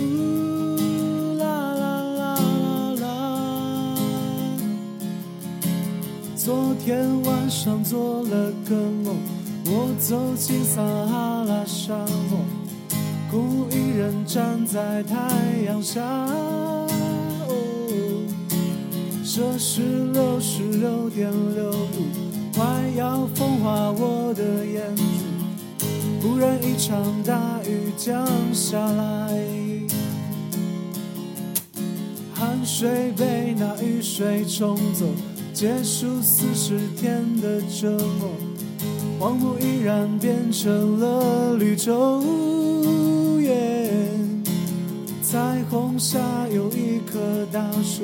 呜啦啦啦啦啦。昨天晚上做了个梦，我走进撒哈拉沙漠，孤一人站在太阳下。哦，摄氏六十六点六度，一场大雨降下来，汗水被那雨水冲走，结束四十天的折磨。荒漠依然变成了绿洲。耶彩虹下有一棵大树，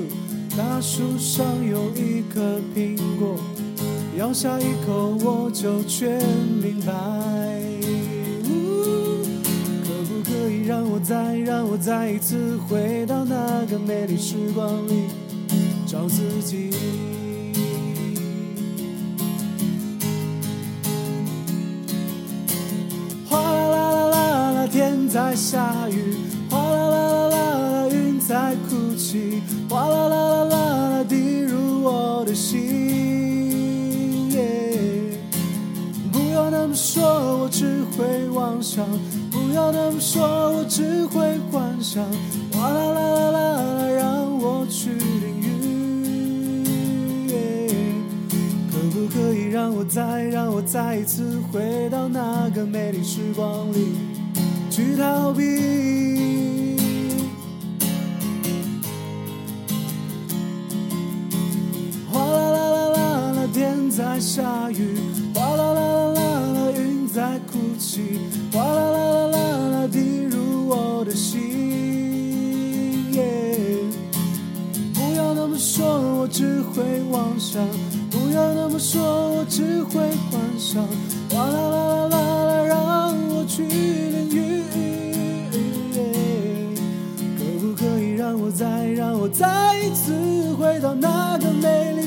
大树上有一颗苹果。咬下一口，我就全明白。我再一次回到那个美丽时光里，找自己？哗啦啦啦啦啦，天在下雨；哗啦啦啦啦啦，云在哭泣；哗啦啦啦啦啦，滴入我的心。不要那么说，我只会妄想；不要那么说，我只会幻想。哗啦啦啦啦啦，让我去淋雨。可不可以让我再让我再一次回到那个美丽时光里去逃避？哗啦啦啦啦啦，天在下雨；哗啦啦啦啦啦，云在哭泣；哗，的心。耶不要那么说，我只会妄想；不要那么说，我只会幻想。哗啦啦啦啦啦，让我去淋雨。可不可以让我再让我再一次回到那个美丽，